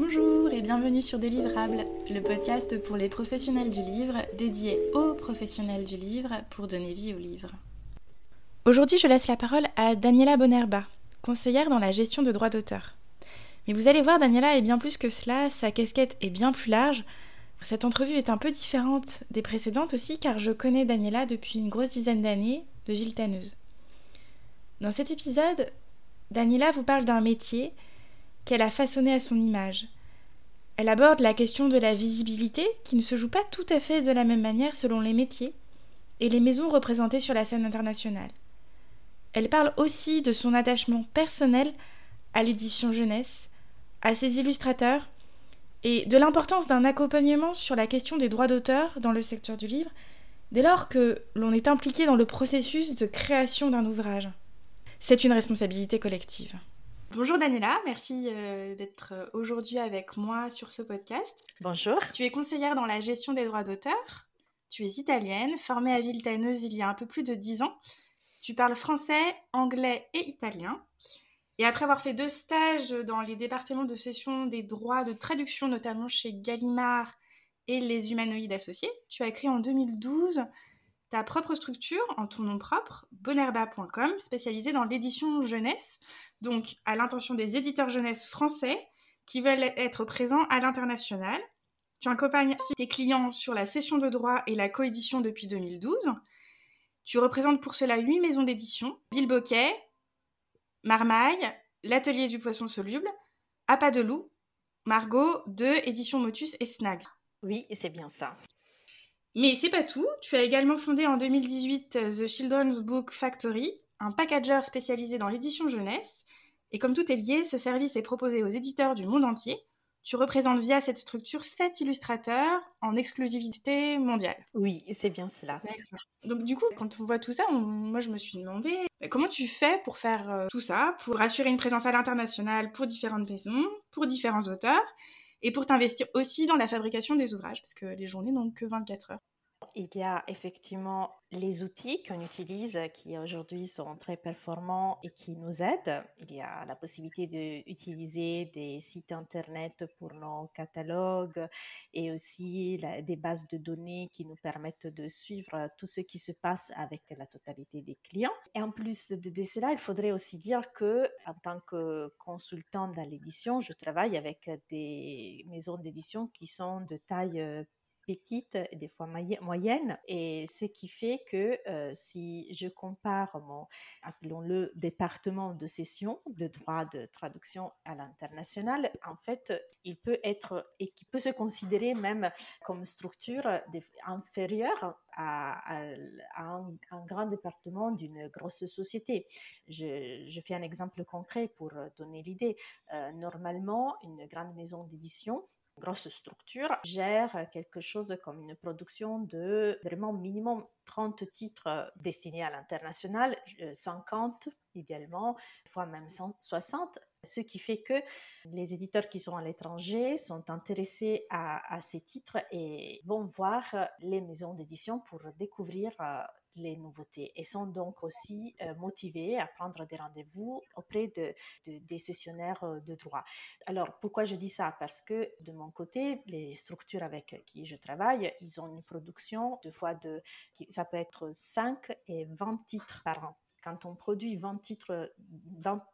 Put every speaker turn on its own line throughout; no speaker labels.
Bonjour et bienvenue sur Délivrable, le podcast pour les professionnels du livre, dédié aux professionnels du livre pour donner vie au livre. Aujourd'hui, je laisse la parole à Daniela Bonerba, conseillère dans la gestion de droits d'auteur. Mais vous allez voir, Daniela est bien plus que cela, sa casquette est bien plus large. Cette entrevue est un peu différente des précédentes aussi, car je connais Daniela depuis une grosse dizaine d'années de Viltaneuse. Dans cet épisode, Daniela vous parle d'un métier qu'elle a façonné à son image. Elle aborde la question de la visibilité qui ne se joue pas tout à fait de la même manière selon les métiers et les maisons représentées sur la scène internationale. Elle parle aussi de son attachement personnel à l'édition jeunesse, à ses illustrateurs et de l'importance d'un accompagnement sur la question des droits d'auteur dans le secteur du livre dès lors que l'on est impliqué dans le processus de création d'un ouvrage. C'est une responsabilité collective. Bonjour Daniela, merci euh, d'être euh, aujourd'hui avec moi sur ce podcast.
Bonjour.
Tu es conseillère dans la gestion des droits d'auteur. Tu es italienne, formée à Viltaneuse il y a un peu plus de 10 ans. Tu parles français, anglais et italien. Et après avoir fait deux stages dans les départements de session des droits de traduction, notamment chez Gallimard et les humanoïdes associés, tu as écrit en 2012 ta propre structure en ton nom propre, bonerba.com, spécialisée dans l'édition jeunesse, donc à l'intention des éditeurs jeunesse français qui veulent être présents à l'international. Tu accompagnes tes clients sur la cession de droits et la coédition depuis 2012. Tu représentes pour cela huit maisons d'édition Villeboquet, Marmaille, l'Atelier du Poisson Soluble, Appât de Loup, Margot, Deux, Édition Motus et Snag.
Oui, c'est bien ça.
Mais c'est pas tout, tu as également fondé en 2018 euh, The Children's Book Factory, un packager spécialisé dans l'édition jeunesse. Et comme tout est lié, ce service est proposé aux éditeurs du monde entier. Tu représentes via cette structure sept illustrateurs en exclusivité mondiale.
Oui, c'est bien cela.
Donc du coup, quand on voit tout ça, moi je me suis demandé comment tu fais pour faire euh, tout ça, pour assurer une présence à l'international pour différentes maisons, pour différents auteurs, et pour t'investir aussi dans la fabrication des ouvrages, parce que les journées n'ont que 24 heures.
Il y a effectivement les outils qu'on utilise qui aujourd'hui sont très performants et qui nous aident. Il y a la possibilité d'utiliser des sites internet pour nos catalogues et aussi des bases de données qui nous permettent de suivre tout ce qui se passe avec la totalité des clients. Et en plus de, de cela, il faudrait aussi dire que en tant que consultant dans l'édition, je travaille avec des maisons d'édition qui sont de taille petites, des fois moyennes, et ce qui fait que si je compare mon, appelons-le, département de session de droit de traduction à l'international, en fait, il peut être et qui peut se considérer même comme structure inférieure à, un, grand département d'une grosse société. Je, fais un exemple concret pour donner l'idée. Normalement, une grande maison d'édition grosse structure gère quelque chose comme une production de vraiment minimum 30 titres destinés à l'international, 50 idéalement, fois même 160, ce qui fait que les éditeurs qui sont à l'étranger sont intéressés à, ces titres et vont voir les maisons d'édition pour découvrir euh, les nouveautés et sont donc aussi euh, motivés à prendre des rendez-vous auprès de, des sessionnaires euh, de droit. Alors pourquoi je dis ça? Parce que de mon côté, les structures avec qui je travaille, ils ont une production de fois de, ça peut être 5 et 20 titres par an quand on produit 20 titres,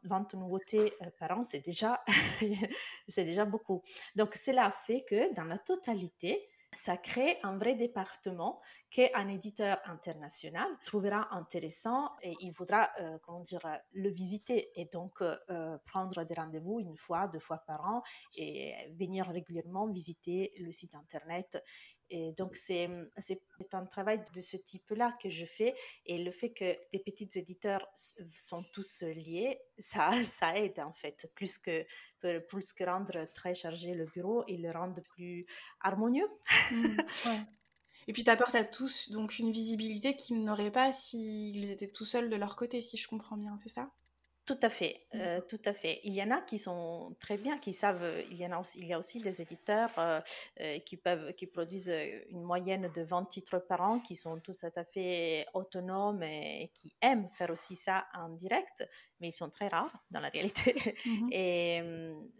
20, nouveautés euh, par an, c'est déjà, c'est déjà beaucoup. Donc, cela fait que dans la totalité, ça crée un vrai département qu'un éditeur international trouvera intéressant et il voudra, euh, comment dire, le visiter et donc euh, prendre des rendez-vous une fois, deux fois par an et venir régulièrement visiter le site internet. Et donc, c'est, c'est un travail de ce type-là que je fais. Et le fait que des petits éditeurs sont tous liés, ça, ça aide en fait, plus que, plus que rendre très chargé le bureau et le rendre plus harmonieux.
Mmh, et puis, tu apportes à tous donc une visibilité qu'ils n'auraient pas s'ils étaient tout seuls de leur côté, si je comprends bien, c'est ça?
Tout à fait, euh, tout à fait. Il y en a qui sont très bien, qui savent. Euh, il y en a aussi, il y a aussi des éditeurs euh, qui peuvent, qui produisent une moyenne de 20 titres par an, qui sont tous tout à fait autonomes et qui aiment faire aussi ça en direct, mais ils sont très rares dans la réalité. Mmh et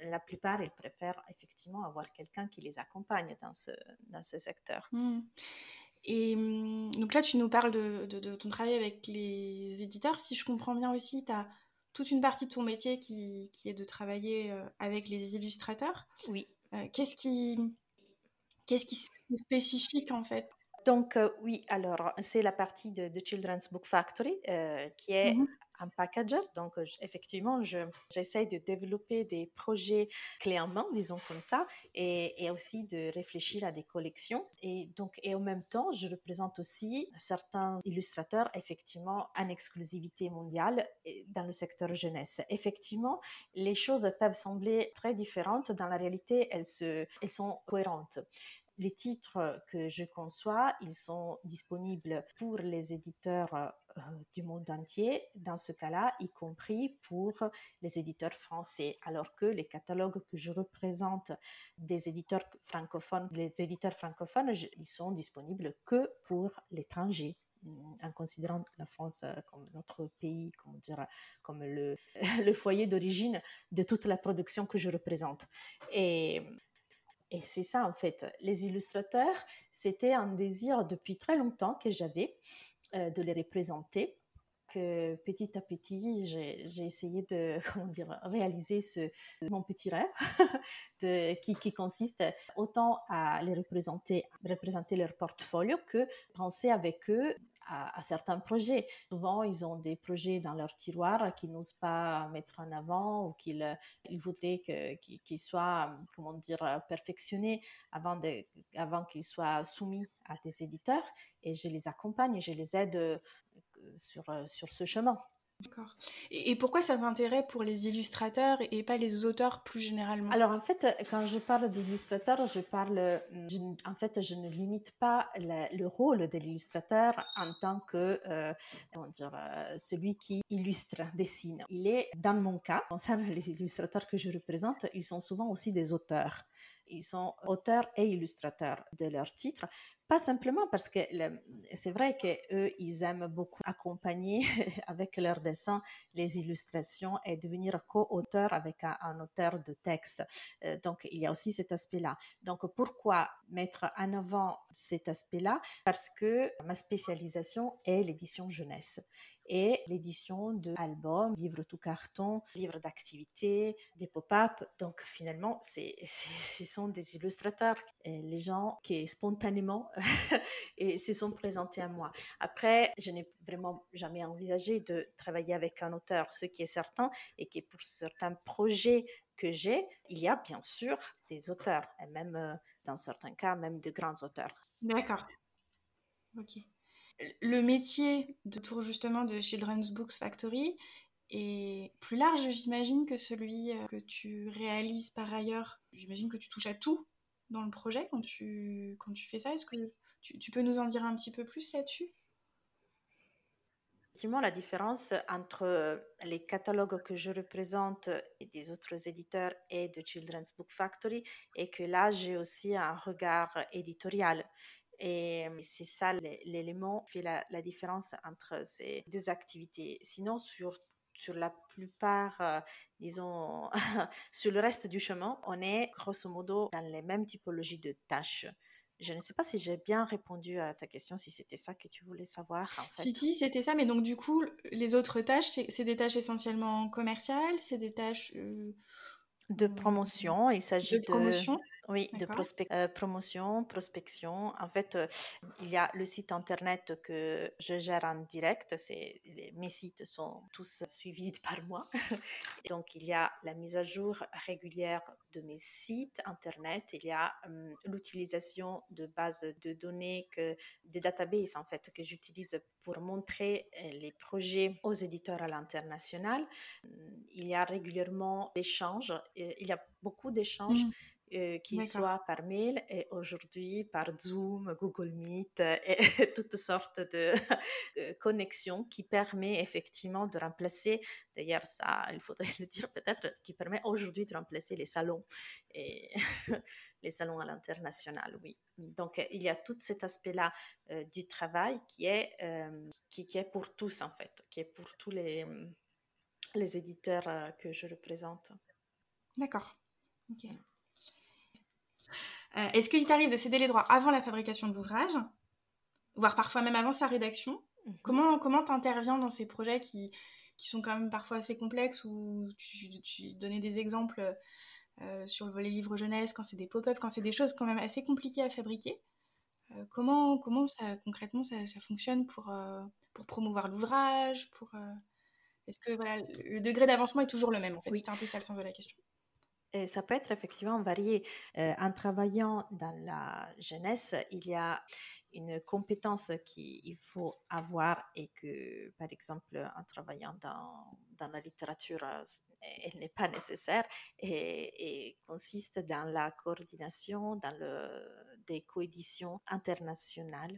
la plupart, ils préfèrent effectivement avoir quelqu'un qui les accompagne dans ce, dans ce secteur.
Mmh. Et mmh, donc là, tu nous parles de, de, de, ton travail avec les éditeurs. Si je comprends bien aussi, tu as toute une partie de ton métier qui, qui est de travailler euh, avec les illustrateurs.
Oui.
Euh, qu'est-ce qui, qu'est-ce qui est spécifique en fait?
Donc euh, oui, alors c'est la partie de, de, Children's Book Factory qui est mmh un packager. Donc, effectivement, j'essaie de développer des projets clés en main, disons comme ça, et, et, aussi de réfléchir à des collections. Et donc, et en même temps, je représente aussi certains illustrateurs, effectivement, en exclusivité mondiale dans le secteur jeunesse. Effectivement, les choses peuvent sembler très différentes. Dans la réalité, elles, se, elles sont cohérentes. Les titres que je conçois, ils sont disponibles pour les éditeurs euh, du monde entier, dans ce cas-là, y compris pour les éditeurs français, alors que les catalogues que je représente des éditeurs francophones, les éditeurs francophones, ils sont disponibles que pour l'étranger. En considérant la France euh, comme notre pays, comme le, le foyer d'origine de toute la production que je représente. Et et c'est ça, en fait. Les illustrateurs, c'était un désir depuis très longtemps que j'avais euh, de les représenter. Petit à petit, j'ai essayé de comment dire, réaliser ce, mon petit rêve qui, consiste autant à les représenter, représenter leur portfolio que penser avec eux à, certains projets. Souvent, ils ont des projets dans leur tiroir qu'ils n'osent pas mettre en avant ou qu'ils ils voudraient qu'ils soient, comment dire, perfectionnés avant, de, avant qu'ils soient soumis à des éditeurs. Et je les accompagne, je les aide sur, sur ce chemin.
D'accord. Et, pourquoi ça t'intéresse pour les illustrateurs et pas les auteurs plus généralement?
Alors en fait, quand je parle d'illustrateur, je parle, en fait, je ne limite pas le, rôle de l'illustrateur en tant que, euh, comment dire, euh, celui qui illustre, dessine. Il est, dans mon cas, concernant les illustrateurs que je représente, ils sont souvent aussi des auteurs. Ils sont auteurs et illustrateurs de leurs titres, pas simplement parce que c'est vrai qu'eux, ils aiment beaucoup accompagner avec leurs dessins les illustrations et devenir co-auteur avec un, auteur de texte. Euh, donc, il y a aussi cet aspect-là. Donc, pourquoi mettre en avant cet aspect-là? Parce que ma spécialisation est l'édition jeunesse et l'édition de albums, livres tout carton, livres d'activité, des pop-up. Donc finalement, c'est, ce sont des illustrateurs, les gens qui spontanément et se sont présentés à moi. Après, je n'ai vraiment jamais envisagé de travailler avec un auteur. Ce qui est certain et que pour certains projets que j'ai, il y a bien sûr des auteurs, et même euh, dans certains cas, même de grands auteurs.
D'accord. Ok. Le métier de tour justement de Children's Books Factory est plus large, j'imagine, que celui euh, que tu réalises par ailleurs. J'imagine que tu touches à tout dans le projet quand tu, quand tu fais ça? Est-ce que tu, tu peux nous en dire un petit peu plus là-dessus?
Effectivement, la différence entre les catalogues que je représente et des autres éditeurs et de Children's Book Factory est que là, j'ai aussi un regard éditorial. Et c'est ça l'élément qui fait la, la, différence entre ces deux activités. Sinon, sur, sur la plupart, disons, sur le reste du chemin, on est grosso modo dans les mêmes typologies de tâches. Je ne sais pas si j'ai bien répondu à ta question, si c'était ça que tu voulais savoir. En fait.
Si, si, c'était ça, mais donc du coup, les autres tâches, c'est des tâches essentiellement commerciales, c'est des tâches...
de promotion, il s'agit de... Promotion. Oui, de euh, promotion, prospection. En fait, euh, il y a le site internet que je gère en direct. C'est, mes sites sont tous suivis par moi. donc, il y a la mise à jour régulière de mes sites internet. Il y a l'utilisation de bases de données, que, de databases en fait, que j'utilise pour montrer euh, les projets aux éditeurs à l'international. Hum, il y a régulièrement l'échange. Il y a beaucoup d'échanges. Mmh euh, qu'il soit par mail et aujourd'hui par Zoom, Google Meet et toutes sortes de connexions qui permet effectivement de remplacer, d'ailleurs ça, il faudrait le dire peut-être, qui permet aujourd'hui de remplacer les salons et les salons à l'international, oui. Donc il y a tout cet aspect-là euh, du travail qui est, euh, qui, qui, est pour tous en fait, qui est pour tous les, les éditeurs que je représente.
D'accord. Ok. Euh, est-ce qu'il t'arrive de céder les droits avant la fabrication de l'ouvrage, voire parfois même avant sa rédaction mhm. Comment comment t'interviens dans ces projets qui, qui sont quand même parfois assez complexes ou tu, tu donnais des exemples euh, sur le volet livre jeunesse quand c'est des pop-up, quand c'est des choses quand même assez compliquées à fabriquer euh, comment, comment ça concrètement ça, ça fonctionne pour, pour promouvoir l'ouvrage pour Est-ce que voilà, le degré d'avancement est toujours le même en fait? C'était un peu ça le sens de la question
ça peut être effectivement varié. Euh, en travaillant dans la jeunesse, il y a une compétence qu'il faut avoir et que, par exemple, en travaillant dans, dans la littérature, euh, elle n'est pas nécessaire et, et, consiste dans la coordination, dans le, des coéditions internationales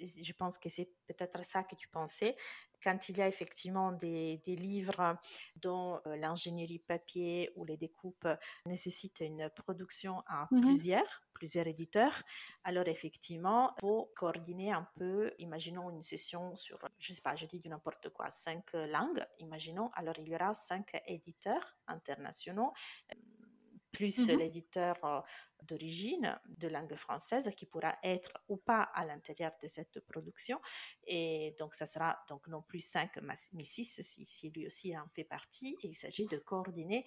je pense que c'est peut-être ça que tu pensais, quand il y a effectivement des, des livres dont euh, l'ingénierie papier ou les découpes nécessitent une production à mmh plusieurs, plusieurs éditeurs, alors effectivement, il faut coordonner un peu, imaginons une session sur, je sais pas, je dis du n'importe quoi, cinq langues, imaginons, alors il y aura cinq éditeurs internationaux plus mmh l'éditeur d'origine de langue française qui pourra être ou pas à l'intérieur de cette production. Et donc, ça sera donc non plus 5, mais 6 si, lui aussi en fait partie. Et il s'agit de coordonner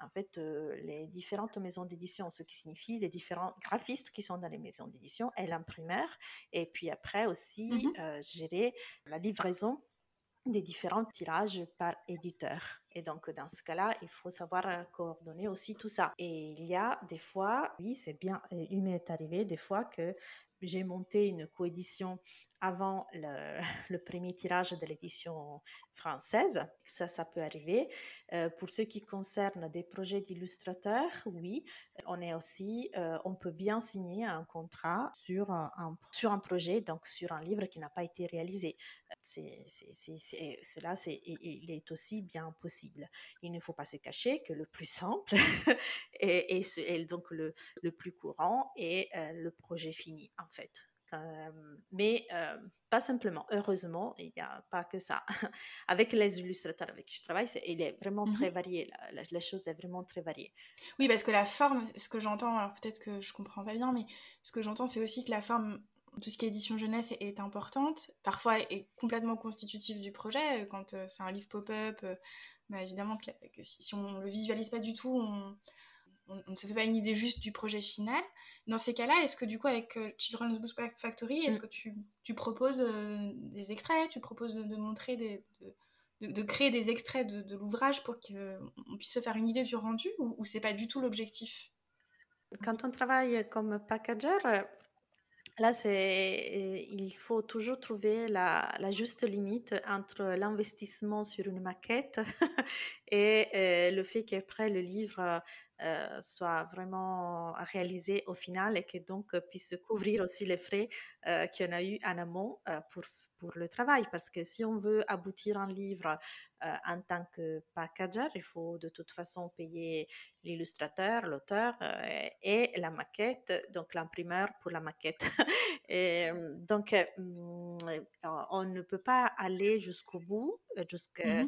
en fait euh, les différentes maisons d'édition, ce qui signifie les différents graphistes qui sont dans les maisons d'édition et l'imprimeur. Et puis après aussi mmh euh, gérer la livraison des différents tirages par éditeur. Et donc, dans ce cas-là, il faut savoir euh, coordonner aussi tout ça. Et il y a des fois, oui, c'est bien, euh, il m'est arrivé des fois que j'ai monté une coédition avant le, premier tirage de l'édition française. Ça, ça peut arriver. Euh, pour ce qui concerne des projets d'illustrateurs, oui, on est aussi, on peut bien signer un contrat sur un, sur un projet, donc sur un livre qui n'a pas été réalisé. Cela, il est aussi bien possible. Il ne faut pas se cacher que le plus simple et, et, donc le, le plus courant est euh, le projet fini, en fait mais pas simplement. Heureusement, il n'y a pas que ça. avec les illustrateurs avec qui je travaille, il est vraiment très mmh varié. La, la, chose est vraiment très variée.
Oui, parce que la forme, ce que j'entends, alors peut-être que je comprends pas bien, mais ce que j'entends, c'est aussi que la forme, tout ce qui est édition jeunesse est, importante, parfois est complètement constitutive du projet. Quand c'est un livre pop-up, bah, évidemment, que, si, si, on le visualise pas du tout, on on, ne se fait pas une idée juste du projet final. Dans ces cas-là, est-ce que du coup, avec euh, Children's Book Factory, est-ce mm. que tu, tu proposes euh, des extraits, tu proposes de, montrer des, de, de, créer des extraits de, l'ouvrage pour qu'on puisse se faire une idée du rendu ou, ou c'est pas du tout l'objectif?
Quand on travaille comme packager, Là, c'est, il faut toujours trouver la, juste limite entre l'investissement sur une maquette et euh, le fait qu'après le livre euh, soit vraiment réalisé au final et que donc puisse couvrir aussi les frais euh, qu'il y en a eu en amont euh, pour pour le travail parce que si on veut aboutir un livre euh, en tant que packager, il faut de toute façon payer l'illustrateur, l'auteur euh, et la maquette, donc l'imprimeur pour la maquette. et, donc, euh, on ne peut pas aller jusqu'au bout mmh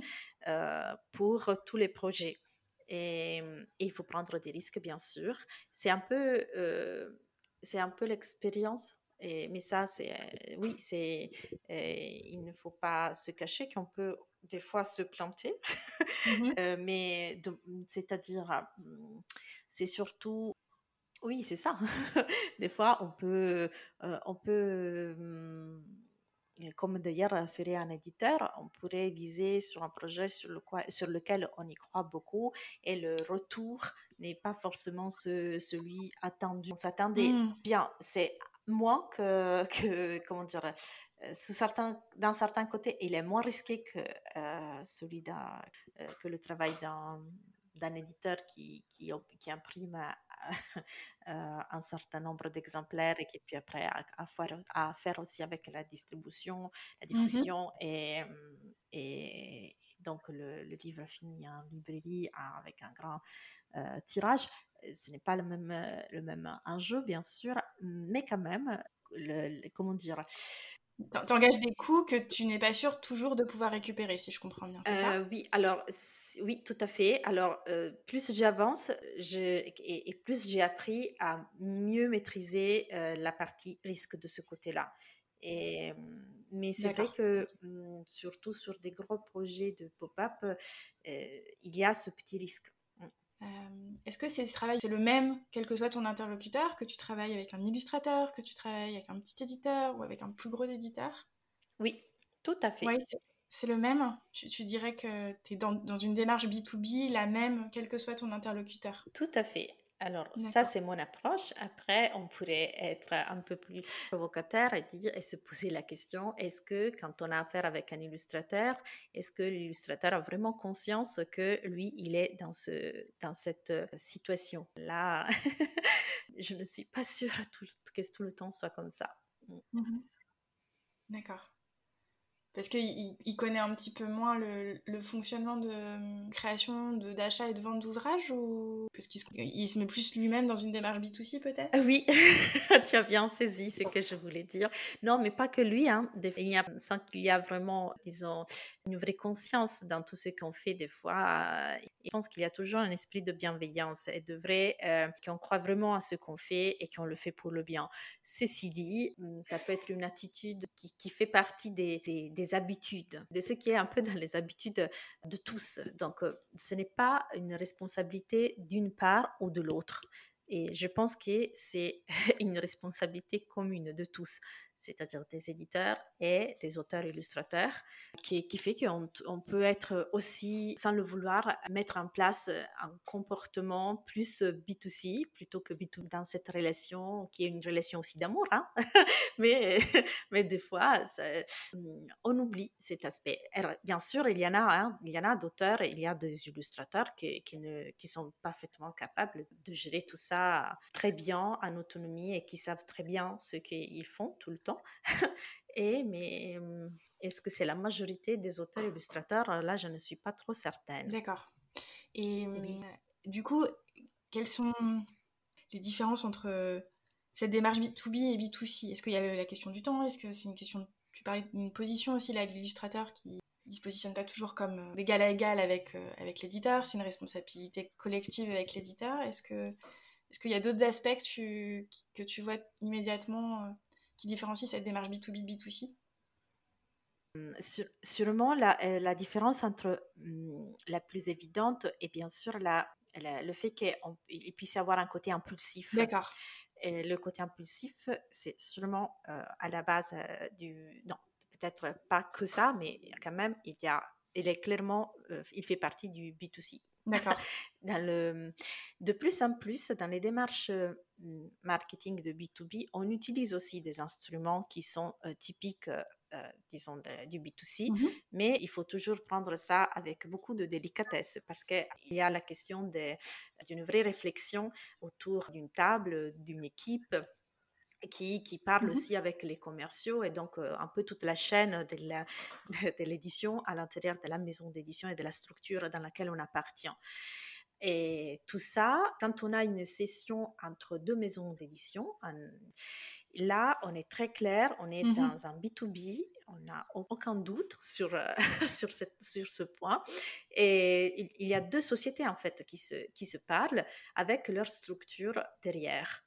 pour tous les projets. Et, et, il faut prendre des risques, bien sûr. C'est un peu, c'est un peu l'expérience mais ça, c'est euh, oui, c'est il ne faut pas se cacher qu'on peut des fois se planter, mmh mais c'est-à-dire c'est surtout oui, c'est ça. des fois, on peut on peut comme d'ailleurs ferait un éditeur, on pourrait viser sur un projet sur, le sur lequel on y croit beaucoup et le retour n'est pas forcément ce, celui attendu. On s'attendait mmh. bien, c'est moins que, que comment dire, euh, sous certains, d'un certain côté, il est moins risqué que euh, celui d'un, euh, que le travail d'un, d'un éditeur qui, qui, qui imprime un certain nombre d'exemplaires et puis après à, faire, à, faire, aussi avec la distribution, la mmh diffusion et, et, donc le, livre finit en librairie avec un grand tirage. Ce n'est pas le même, le même enjeu, bien sûr, mais quand même, le, comment dire,
T'engages des coûts que tu n'es pas sûr toujours de pouvoir récupérer, si je comprends bien.
Euh, oui, alors oui, tout à fait. Alors plus j'avance, et, plus j'ai appris à mieux maîtriser la partie risque de ce côté-là. Et mais c'est vrai que mmh, surtout sur des gros projets de pop-up, il y a ce petit risque.
Est-ce que c'est ce travail, c'est le même, quel que soit ton interlocuteur, que tu travailles avec un illustrateur, que tu travailles avec un petit éditeur ou avec un plus gros éditeur?
Oui, tout à fait.
Oui, c'est le même? Tu, dirais que tu es dans, dans, une démarche B2B, la même, quel que soit ton interlocuteur?
Tout à fait. Alors, ça, c'est mon approche. Après, on pourrait être un peu plus provocateur et dire et se poser la question est-ce que quand on a affaire avec un illustrateur, est-ce que l'illustrateur a vraiment conscience que lui, il est dans, ce, dans cette situation? Là, je ne suis pas sûre que tout le temps soit comme ça.
Mmh. Mmh D'accord parce qu'il il connaît un petit peu moins le, fonctionnement de hum, création, d'achat et de vente d'ouvrages ou parce qu'il se, il se met plus lui-même dans une démarche B2C peut-être?
Oui, tu as bien saisi ce que je voulais dire. Non, mais pas que lui. Hein. Il y a, sans qu'il y a vraiment, disons, une vraie conscience dans tout ce qu'on fait des fois. Je pense qu'il y a toujours un esprit de bienveillance et de vrai, euh, qu'on croit vraiment à ce qu'on fait et qu'on le fait pour le bien. Ceci dit, hum, ça peut être une attitude qui, fait partie des, des habitudes, de ce qui est un peu dans les habitudes de tous. Donc, ce n'est pas une responsabilité d'une part ou de l'autre. Et je pense que c'est une responsabilité commune de tous c'est-à-dire des éditeurs et des auteurs illustrateurs, qui, qui fait qu'on on peut être aussi, sans le vouloir, mettre en place un comportement plus B2C plutôt que B2B dans cette relation qui est une relation aussi d'amour, hein mais, mais des fois, on oublie cet aspect. bien sûr, il y en a, hein, il y en a d'auteurs, il y a des illustrateurs qui, qui, ne, qui sont parfaitement capables de gérer tout ça très bien en autonomie et qui savent très bien ce qu'ils font tout le temps Et mais est-ce que c'est la majorité des auteurs illustrateurs? Là, je ne suis pas trop certaine.
D'accord. Et du coup, quelles sont les différences entre cette démarche B2B et B2C Est-ce qu'il y a la question du temps? Est-ce que c'est une question Tu parlais d'une position aussi là de l'illustrateur qui ne se positionne pas toujours comme d'égal à égal avec, avec l'éditeur, c'est une responsabilité collective avec l'éditeur. Est-ce que est-ce qu'il y a d'autres aspects que tu, que tu vois immédiatement qui différencie cette démarche B2B, B2C
hum, Sûrement, la, euh, la, différence entre hum, la plus évidente et bien sûr la, le fait qu'il puisse y avoir un côté impulsif.
D'accord.
Et le côté impulsif, c'est sûrement euh, à la base euh, du... Non, peut-être pas que ça, mais quand même, il y a... Il est clairement... il fait partie du B2C.
D'accord.
dans le, de plus en plus, dans les démarches marketing de B2B, on utilise aussi des instruments qui sont typiques, disons, du B2C, mmh mais il faut toujours prendre ça avec beaucoup de délicatesse parce qu'il y a la question d'une vraie réflexion autour d'une table, d'une équipe qui, qui parle mmh aussi avec les commerciaux et donc un peu toute la chaîne de l'édition à l'intérieur de la maison d'édition et de la structure dans laquelle on appartient. Et tout ça, quand on a une session entre deux maisons d'édition, là, on est très clair, on est mmh dans un B2B, on n'a aucun doute sur, sur, cette, sur ce point. Et il, y a deux sociétés, en fait, qui se, qui se parlent avec leur structure derrière.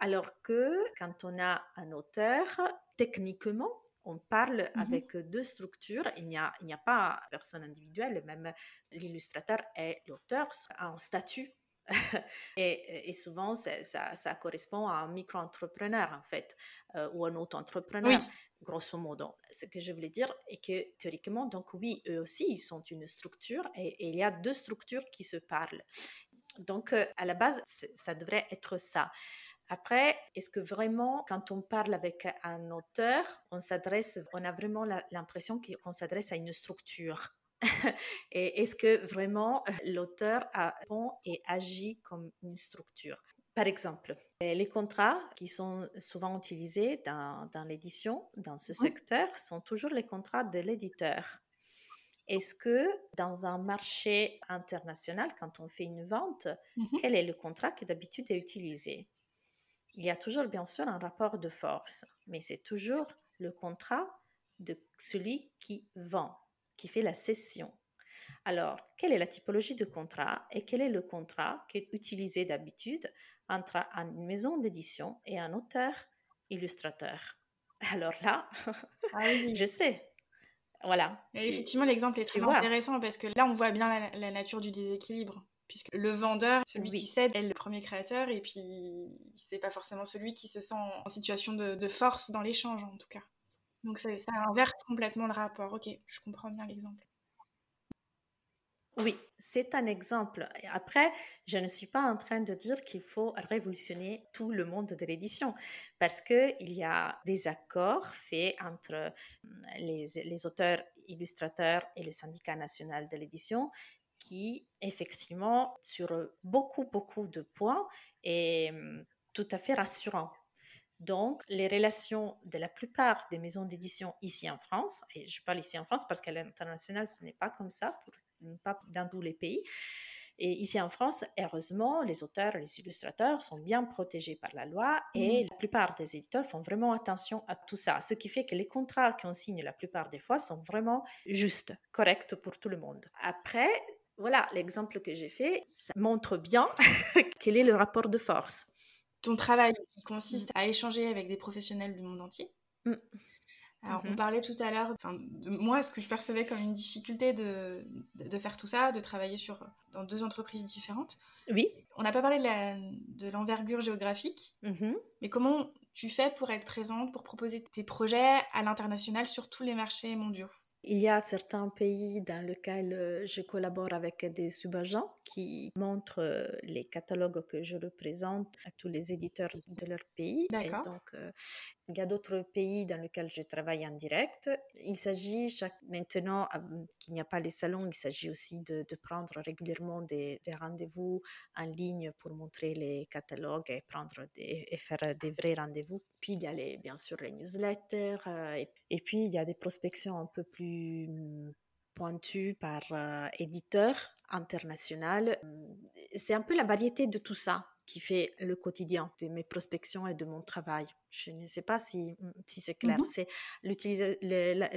Alors que quand on a un auteur, techniquement, on parle mmh avec deux structures. Il n'y a, a pas personne individuelle, même l'illustrateur et l'auteur en statut. et, souvent, ça, ça, correspond à un micro-entrepreneur, en fait, euh, ou un auto-entrepreneur, grosso modo. Ce que je voulais dire est que théoriquement, donc oui, eux aussi, ils sont une structure et, il y a deux structures qui se parlent. Donc, euh, à la base, ça devrait être ça. Après, est-ce que vraiment, quand on parle avec un auteur, on s'adresse, on a vraiment l'impression qu'on s'adresse à une structure? Et est-ce que vraiment l'auteur a bon et agit comme une structure? Par exemple, les contrats qui sont souvent utilisés dans, dans l'édition, dans ce secteur, sont toujours les contrats de l'éditeur. Est-ce que dans un marché international, quand on fait une vente, mmh quel est le contrat qui d'habitude est utilisé? Il y a toujours bien sûr un rapport de force, mais c'est toujours le contrat de celui qui vend, qui fait la cession. Alors, quelle est la typologie de contrat et quel est le contrat qui est utilisé d'habitude entre une maison d'édition et un auteur illustrateur? Alors là, ah je sais. Voilà.
effectivement, l'exemple est très intéressant parce que là, on voit bien la, nature du déséquilibre. Puisque le vendeur, celui qui cède, est le premier créateur, et puis c'est pas forcément celui qui se sent en situation de, force dans l'échange, en tout cas. Donc ça, ça inverse complètement le rapport. Ok, je comprends bien l'exemple.
Oui, c'est un exemple. Après, je ne suis pas en train de dire qu'il faut révolutionner tout le monde de l'édition, parce qu'il y a des accords faits entre hum, les, les auteurs, illustrateurs et le syndicat national de l'édition qui, effectivement, sur beaucoup, beaucoup de points, est hum, tout à fait rassurant. Donc, les relations de la plupart des maisons d'édition ici en France, et je parle ici en France parce qu'à l'international, ce n'est pas comme ça pour pas dans tous les pays. Et ici en France, heureusement, les auteurs et les illustrateurs sont bien protégés par la loi et mmh. la plupart des éditeurs font vraiment attention à tout ça. Ce qui fait que les contrats qu'on signe la plupart des fois sont vraiment justes, corrects pour tout le monde. Après, voilà, l'exemple que j'ai fait, ça montre bien quel est le rapport de force.
Ton travail qui consiste à échanger avec des professionnels du monde entier. Mmh. Alors, on mmh parlait tout à l'heure, de moi, ce que je percevais comme une difficulté de, de, faire tout ça, de travailler sur, dans deux entreprises différentes.
Oui.
On n'a pas parlé de l'envergure géographique, mmh mais comment tu fais pour être présente, pour proposer tes projets à l'international sur tous les marchés mondiaux?
Il y a certains pays dans lesquels euh, je collabore avec des subagents qui montrent euh, les catalogues que je représente à tous les éditeurs de leur pays. Et donc, euh, il y a d'autres pays dans lesquels je travaille en direct. Il s'agit chaque... maintenant qu'il n'y a pas les salons, il s'agit aussi de, prendre régulièrement des, rendez-vous en ligne pour montrer les catalogues et, prendre des, et faire des vrais rendez-vous. Puis il y a les, bien sûr les newsletters et, et, puis il y a des prospections un peu plus mmh, pointues par euh, éditeur international. C'est un peu la variété de tout ça qui fait le quotidien de mes prospections et de mon travail. Je ne sais pas si, si c'est clair. Mmh c'est l'utiliser,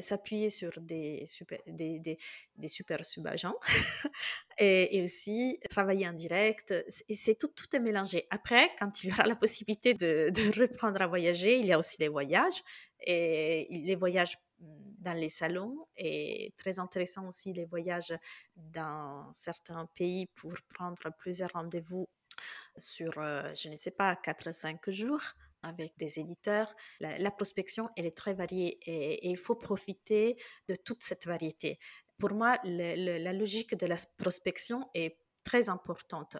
s'appuyer sur des super, des, des, des super subagents et, et, aussi travailler en direct. C'est tout, tout est mélangé. Après, quand il y aura la possibilité de, de reprendre à voyager, il y a aussi les voyages et les voyages dans les salons et très intéressant aussi les voyages dans certains pays pour prendre plusieurs rendez-vous sur, euh, je ne sais pas, 4 à 5 jours avec des éditeurs. La, prospection, elle est très variée et, il faut profiter de toute cette variété. Pour moi, la logique de la prospection est très importante.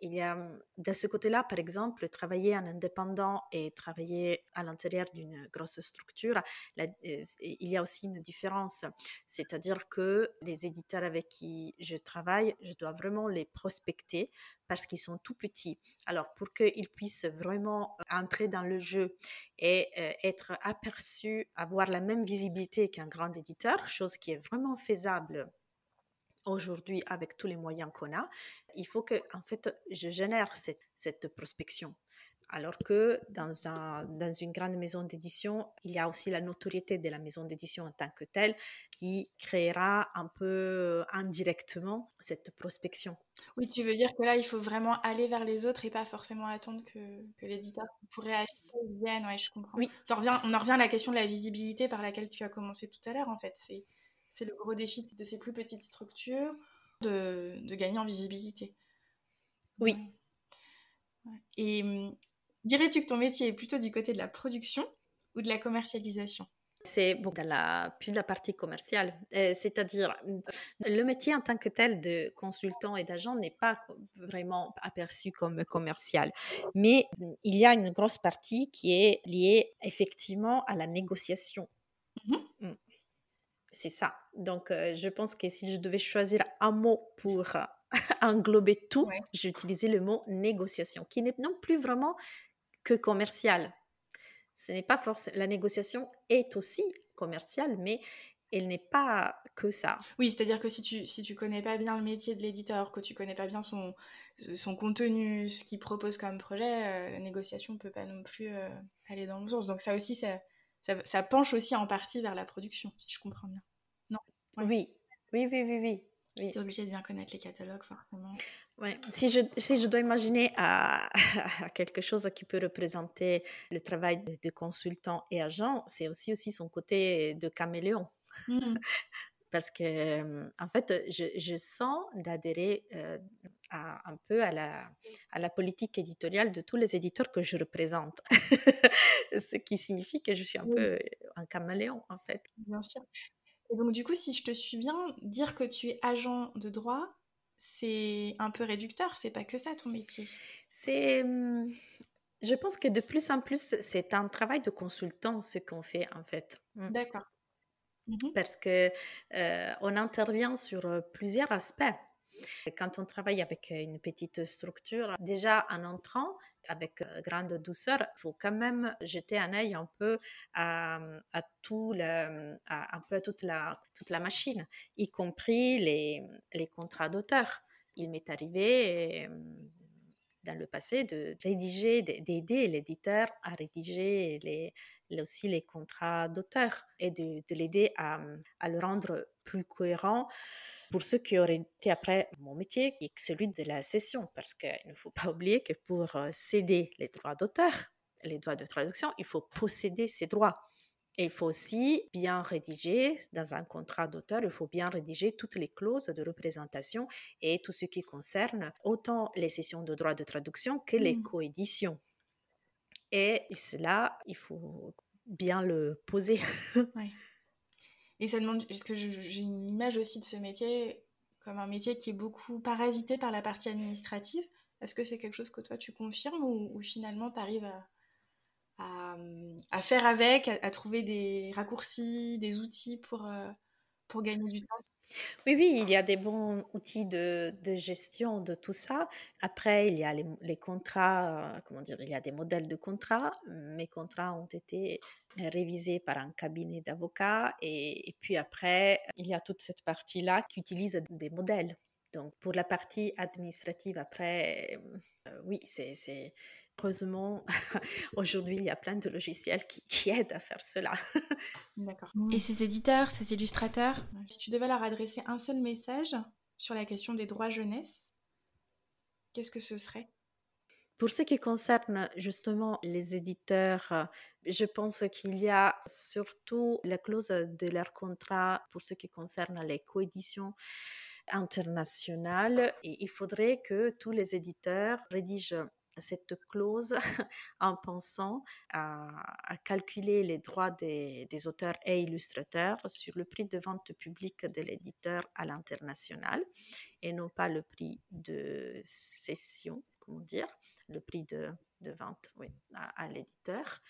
Il y a mmh, de ce côté-là, par exemple, travailler en indépendant et travailler à l'intérieur d'une grosse structure, il y a aussi une différence. C'est-à-dire que les éditeurs avec qui je travaille, je dois vraiment les prospecter parce qu'ils sont tout petits. Alors, pour qu'ils puissent vraiment entrer dans le jeu et être aperçus, avoir la même visibilité qu'un grand éditeur, chose qui est vraiment faisable aujourd'hui avec tous les moyens qu'on a, il faut que en fait je génère cette, cette prospection. Alors que dans, un, dans une grande maison d'édition, il y a aussi la notoriété de la maison d'édition en tant que telle qui créera un peu indirectement cette prospection.
Oui, tu veux dire que là, il faut vraiment aller vers les autres et pas forcément attendre que, que l'éditeur pourrait acheter vienne. Ouais, je comprends. Oui. On, revient, on en revient à la question de la visibilité par laquelle tu as commencé tout à l'heure, en fait. C'est c'est le gros défi de ces plus petites structures, de, gagner en visibilité.
Oui.
Et hum, dirais-tu que ton métier est plutôt du côté de la production ou de la commercialisation?
C'est bon, la, plus de la partie commerciale. Euh, c'est-à-dire, hum, le métier en tant que tel de consultant et d'agent n'est pas vraiment aperçu comme commercial. Mais hum, il y a une grosse partie qui est liée effectivement à la négociation. C'est ça. Donc, euh, je pense que si je devais choisir un mot pour englober tout, j'utilisais le mot négociation, qui n'est non plus vraiment que commercial. Ce n'est pas forcément. La négociation est aussi commerciale, mais elle n'est pas que ça.
Oui, c'est-à-dire que si tu si tu connais pas bien le métier de l'éditeur, que tu connais pas bien son son contenu, ce qu'il propose comme projet, euh, la négociation peut pas non plus euh, aller dans le sens. Donc ça aussi, ça, ça, penche aussi en partie vers la production, si je comprends bien.
Non Oui, oui, oui, oui, oui.
Tu es obligé de bien connaître les catalogues, forcément.
Ouais. Si, je, si je dois imaginer à, quelque chose qui peut représenter le travail de, consultant et agent, c'est aussi, aussi son côté de caméléon. Mmh. Parce que, en fait, je, je sens d'adhérer un peu à la, à la politique éditoriale de tous les éditeurs que je représente. Ce qui signifie que je suis un peu un caméléon, en fait.
Bien sûr. Et donc, du coup, si je te suis bien, dire que tu es agent de droit, c'est un peu réducteur, c'est pas que ça ton métier.
C'est. Mmh, je pense que de plus en plus, c'est un travail de consultant ce qu'on fait en fait.
Mmh. D'accord.
Mmh Parce que on intervient sur plusieurs aspects. Quand on travaille avec une petite structure, déjà en entrant avec grande douceur, il faut quand même jeter un œil un peu à, tout un peu toute la, toute la machine, y compris les, les contrats d'auteur. Il m'est arrivé dans le passé de rédiger, d'aider l'éditeur à rédiger les, aussi les contrats d'auteur et de, de l'aider à, à, le rendre plus cohérent pour ceux qui auraient été après mon métier, qui est celui de la cession, parce qu'il ne faut pas oublier que pour euh, céder les droits d'auteur, les droits de traduction, il faut posséder ces droits. Et il faut aussi bien rédiger, dans un contrat d'auteur, il faut bien rédiger toutes les clauses de représentation et tout ce qui concerne autant les cessions de droits de traduction que les mmh. coéditions. Et cela, il faut bien le poser.
Et ça demande, parce que j'ai une image aussi de ce métier comme un métier qui est beaucoup parasité par la partie administrative. Est-ce que c'est quelque chose que toi tu confirmes ou, finalement tu arrives à, à, faire avec, à, trouver des raccourcis, des outils pour, euh, pour gagner du temps
Oui, oui, il y a des bons outils de, gestion de tout ça. Après, il y a les, contrats, euh, comment dire, il y a des modèles de contrats. Mes contrats ont été révisés par un cabinet d'avocats. Et, et, puis après, il y a toute cette partie-là qui utilise des modèles. Donc, pour la partie administrative, après, euh, oui, c'est Heureusement, aujourd'hui, il y a plein de logiciels qui, aident à faire cela.
D'accord. Et ces éditeurs, ces illustrateurs, si tu devais leur adresser un seul message sur la question des droits jeunesse, qu'est-ce que ce serait?
Pour ce qui concerne justement les éditeurs, je pense qu'il y a surtout la clause de leur contrat pour ce qui concerne les coéditions internationales. Et il faudrait que tous les éditeurs rédigent cette clause en pensant à, calculer les droits des, auteurs et illustrateurs sur le prix de vente publique de l'éditeur à l'international et non pas le prix de cession, comment dire, le prix de, vente à, l'éditeur.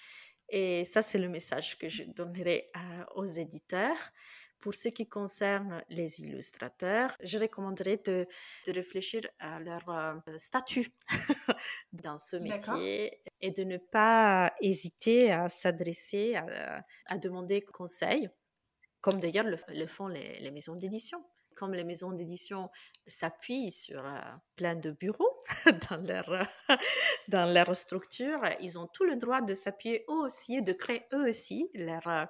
Et ça, c'est le message que je donnerai aux éditeurs. Pour ce qui concerne les illustrateurs, je recommanderais de, de réfléchir à leur euh, statut dans ce métier et de ne pas hésiter à s'adresser, à, à, demander conseil, comme d'ailleurs le, font les, les maisons d'édition. Comme les maisons d'édition s'appuient sur euh, plein de bureaux dans leur, dans leur structure, ils ont tout le droit de s'appuyer eux aussi, de créer eux aussi leur euh,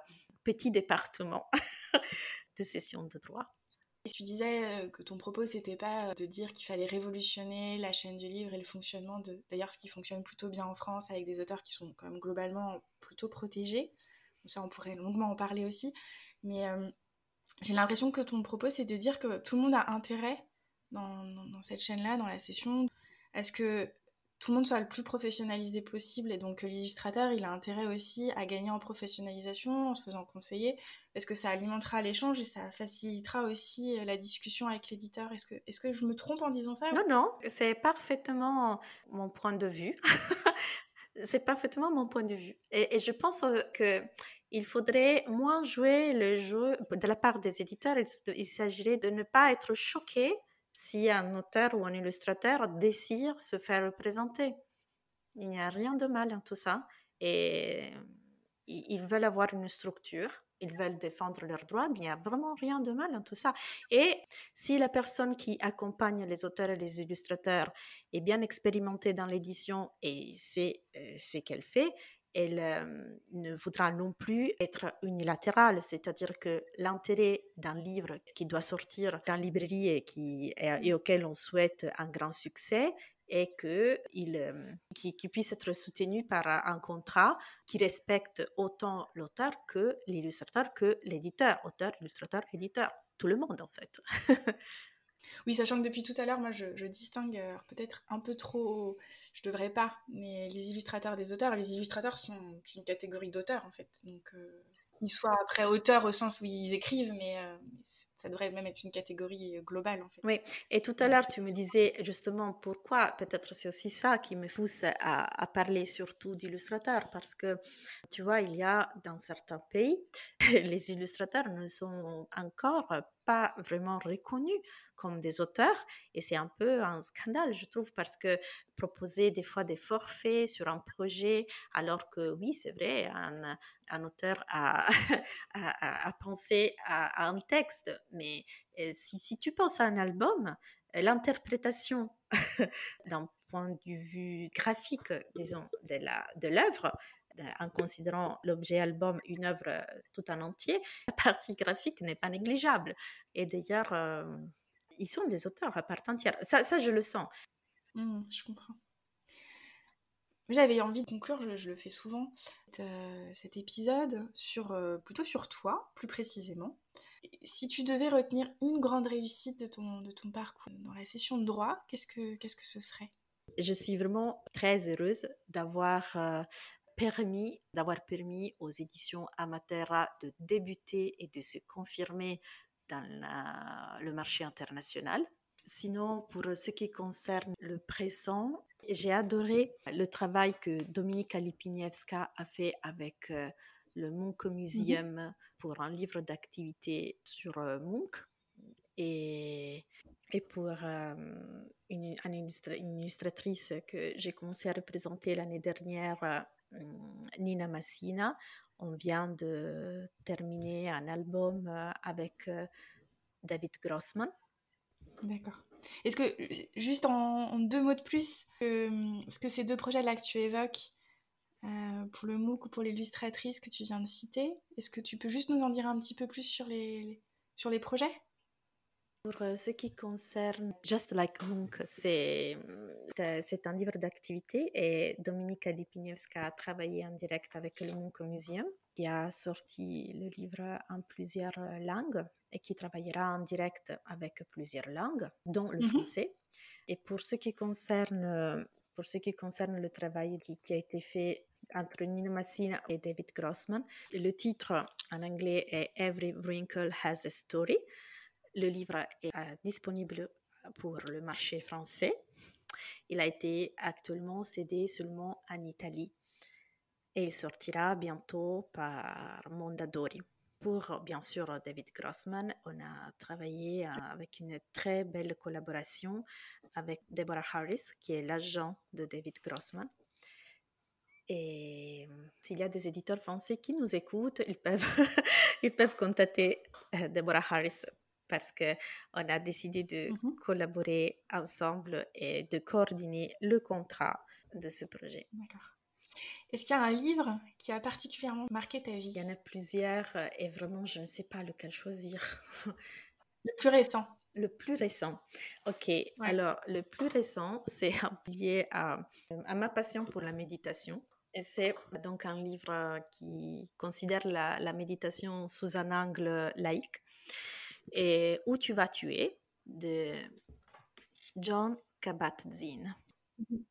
petit département de session de droit.
Et tu disais euh, que ton propos, c'était pas de dire qu'il fallait révolutionner la chaîne du livre et le fonctionnement de. D'ailleurs, ce qui fonctionne plutôt bien en France avec des auteurs qui sont quand même globalement plutôt protégés. Ça, on pourrait longuement en parler aussi. Mais euh, j'ai l'impression que ton propos, c'est de dire que tout le monde a intérêt dans, dans cette chaîne-là, dans la session. Est-ce que tout le monde soit le plus professionnalisé possible. Et donc l'illustrateur il a intérêt aussi à gagner en professionnalisation en se faisant conseiller parce que ça alimentera l'échange et ça facilitera aussi euh, la discussion avec l'éditeur. Est-ce que, est que je me trompe en disant ça
non non c'est parfaitement mon point de vue. C'est parfaitement mon point de vue. Et, je pense euh, que il faudrait moins jouer le jeu de la part des éditeurs. Il, s'agirait de ne pas être choqué si un auteur ou un illustrateur désire se faire représenter. Il n'y a rien de mal en tout ça. Et ils veulent avoir une structure, ils veulent défendre leurs droits, il n'y a vraiment rien de mal en tout ça. Et si la personne qui accompagne les auteurs et les illustrateurs est bien expérimentée dans l'édition et c'est euh, ce qu'elle fait, elle euh, ne voudra non plus être unilatérale, c'est-à-dire que l'intérêt d'un livre qui doit sortir dans librairie et, qui, et auquel on souhaite un grand succès et qu'il euh, puisse être soutenu par un contrat qui respecte autant l'auteur que l'illustrateur que l'éditeur, auteur, illustrateur, éditeur, tout le monde en fait.
oui, sachant que depuis tout à l'heure, moi je, distingue euh, peut-être un peu trop, je devrais pas, mais les illustrateurs des auteurs, les illustrateurs sont une catégorie d'auteurs en fait, donc euh, ils soient après auteurs au sens où ils écrivent, mais ça devrait même être une catégorie euh, globale en fait.
Oui, et tout à l'heure tu me disais justement pourquoi, peut-être c'est aussi ça qui me pousse à, à parler surtout d'illustrateurs, parce que tu vois, il y a dans certains pays, les illustrateurs ne sont encore pas vraiment reconnus comme des auteurs et c'est un peu un scandale je trouve parce que proposer des fois des forfaits sur un projet alors que oui c'est vrai un, un auteur a, a, pensé à, un texte mais euh, si, si tu penses à un album l'interprétation d'un point de vue graphique disons de l'œuvre en considérant l'objet album une œuvre euh, tout en entier, la partie graphique n'est pas négligeable. Et d'ailleurs, euh, ils sont des auteurs à part entière. Ça, ça je le sens.
Mmh, je comprends. J'avais envie de conclure, je, le fais souvent, euh, cet épisode sur plutôt sur toi, plus précisément. Si tu devais retenir une grande réussite de ton, de ton parcours dans la session de droit, qu'est-ce que, qu'est-ce que ce serait?
Je suis vraiment très heureuse d'avoir permis, d'avoir permis aux éditions Amatera de débuter et de se confirmer dans le marché international. Sinon, pour ce qui concerne le présent, j'ai adoré le travail que Dominique Alipiniewska a fait avec euh, le Munch Museum mhm. pour un livre d'activité sur euh, Munch et, et pour euh, une, une, illustratrice que j'ai commencé à représenter l'année dernière Nina Massina. On vient de terminer un album euh, avec euh, David Grossman.
D'accord. Est-ce que, juste en, deux mots de plus, est-ce que ces deux projets-là que tu évoques, euh, pour le MOOC ou pour l'illustratrice que tu viens de citer, est-ce que tu peux juste nous en dire un petit peu plus sur les, sur les projets?
Pour euh, ce qui concerne Just Like Munch, c'est, euh, un livre d'activité et Dominika Lipiniewska a travaillé en direct avec le Munch Museum qui a sorti le livre en plusieurs langues et qui travaillera en direct avec plusieurs langues, dont le mhm. français. Et pour ce qui concerne, pour ce qui concerne le travail qui, qui a été fait entre Nina Massina et David Grossman, le titre en anglais est Every Wrinkle Has a Story. Le livre est euh, disponible pour le marché français. Il a été actuellement cédé seulement en Italie et il sortira bientôt par Mondadori. Pour bien sûr David Grossman, on a travaillé euh, avec une très belle collaboration avec Deborah Harris, qui est l'agent de David Grossman. Et s'il y a des éditeurs français qui nous écoutent, ils peuvent, ils peuvent contacter euh, Deborah Harris parce qu'on a décidé de mmh collaborer ensemble et de coordonner le contrat de ce projet.
D'accord. Est-ce qu'il y a un livre qui a particulièrement marqué ta vie
Il y en a plusieurs et vraiment je ne sais pas lequel choisir.
le plus récent
le plus récent. Ok, alors le plus récent, c'est lié à, à, ma passion pour la méditation. Et c'est donc un livre qui considère la, la méditation sous un angle laïque et Où tu vas tuer de John Kabat-Zinn. Mhm.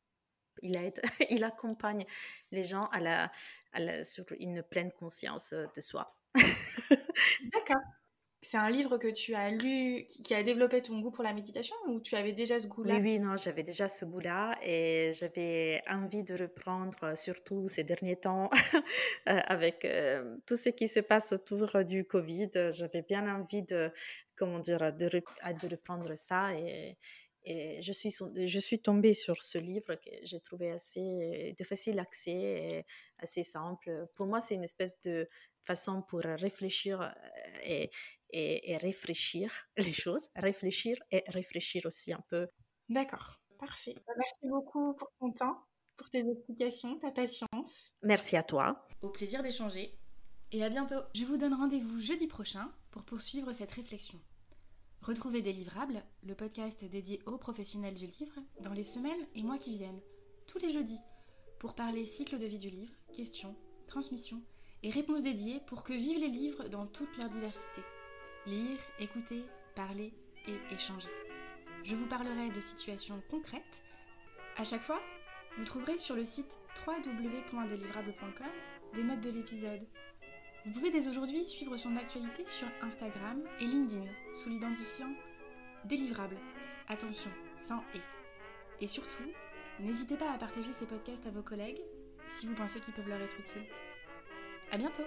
Il, il accompagne les gens à la, à la, sur une pleine conscience de soi.
D'accord. C'est un livre que tu as lu, qui a développé ton goût pour la méditation ou tu avais déjà ce goût-là?
Oui, oui, non, j'avais déjà ce goût-là et j'avais envie de reprendre, surtout ces derniers temps, avec tout ce qui se passe autour du Covid. J'avais bien envie de, comment dire, de, de reprendre ça et, et je suis, je suis tombée sur ce livre que j'ai trouvé assez de facile accès et assez simple. Pour moi, c'est une espèce de façon pour réfléchir et, et, réfléchir les choses, réfléchir et réfléchir aussi un peu.
D'accord, parfait. Bah, merci beaucoup pour ton temps, pour tes explications, ta patience.
Merci à toi.
Au plaisir d'échanger et à bientôt. Je vous donne rendez-vous jeudi prochain pour poursuivre cette réflexion. Retrouvez Délivrables, le podcast dédié aux professionnels du livre, dans les semaines et mois qui viennent, tous les jeudis, pour parler cycle de vie du livre, questions, transmission et réponses dédiées pour que vivent les livres dans toute leur diversité. Lire, écouter, parler et échanger. Je vous parlerai de situations concrètes. À chaque fois, vous trouverez sur le site www.delivrable.com des notes de l'épisode vous pouvez dès aujourd'hui suivre son actualité sur Instagram et LinkedIn sous l'identifiant délivrable. Attention, sans et. Et surtout, n'hésitez pas à partager ces podcasts à vos collègues si vous pensez qu'ils peuvent leur être utiles. À bientôt